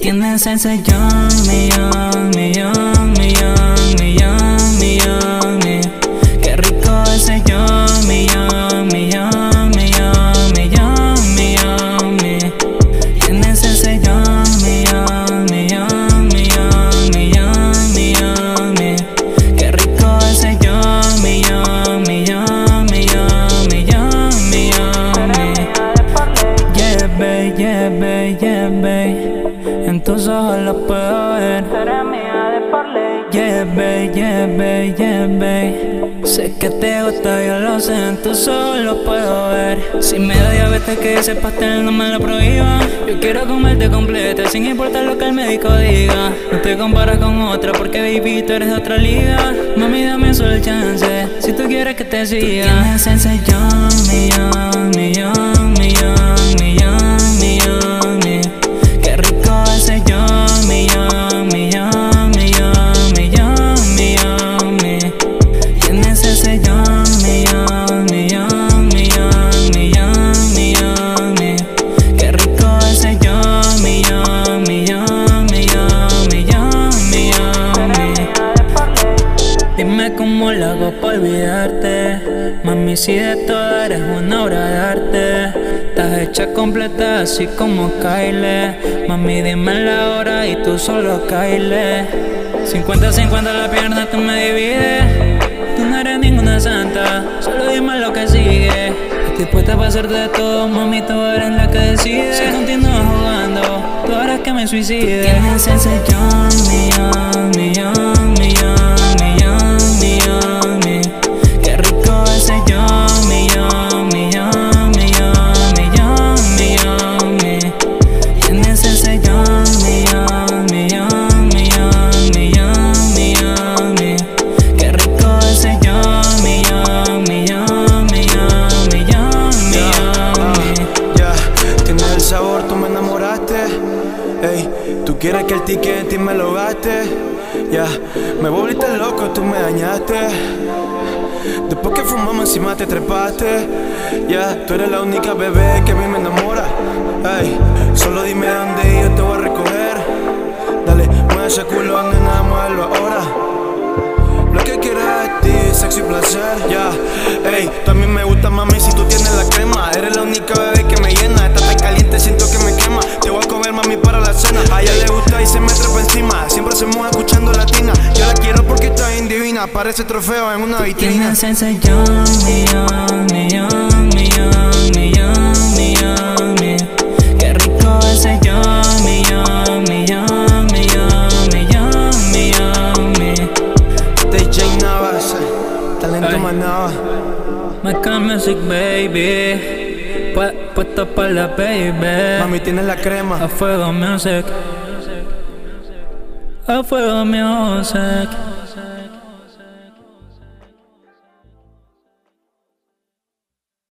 Tienes el sellón, millón, millón, millón, millón, millón, mi. Qué rico el sellón, millón, millón, millón, millón, millón, mi. Tienes el sellón, millón, millón, millón, millón, millón, mi. Qué rico el sellón, millón, millón, millón, millón, millón, mi. Yeah, babe, yeah, babe, yeah, babe. En tus ojos lo puedo ver. Yeah, babe, yeah, babe, yeah, babe. Sé que te gusta, yo lo sé, en tus ojos lo puedo ver. Si me da diabetes, que ese pastel no me lo prohíba. Yo quiero comerte completa, sin importar lo que el médico diga. No te comparas con otra, porque baby, tú eres de otra liga. Mami, dame solo el chance, si tú quieres que te siga. Tú tienes el millón, millón, Dime cómo lo hago para olvidarte. Mami, si de todo eres una obra de arte. Estás hecha completa así como Kyle Mami, dime la hora y tú solo Kyle 50-50 la pierna, tú me divides. Tú no eres ninguna santa, solo dime lo que sigue. Estoy puesta para hacerte de todo, mami, tú eres la que decide. Si continúas jugando, tú harás que me suicide. Tienes sellón, millón, millón, millón, sabor, tú me enamoraste. Ey, tú quieres que el ticket en ti me lo gaste. Ya, me volviste loco, tú me dañaste. Después que fumamos encima te trepaste. Ya, tú eres la única bebé que a mí me enamora. Ey, solo dime dónde y yo te voy a recoger. Dale, mueve ese culo, nena, muévelo ahora. Lo que quiero es ti, sexo y placer, ya Ey, también me gusta Parece trofeo en una vitrina Tienes el sellón, millón, millón, millón, millón, millón, mi. Qué rico el sellón, millón, millón, millón, millón, millón, mi. DJ Navas, talento Ay. manaba Maca Music, baby. Pu- Puesto para la baby. Mami tienes la crema A fuego music. A fuego music.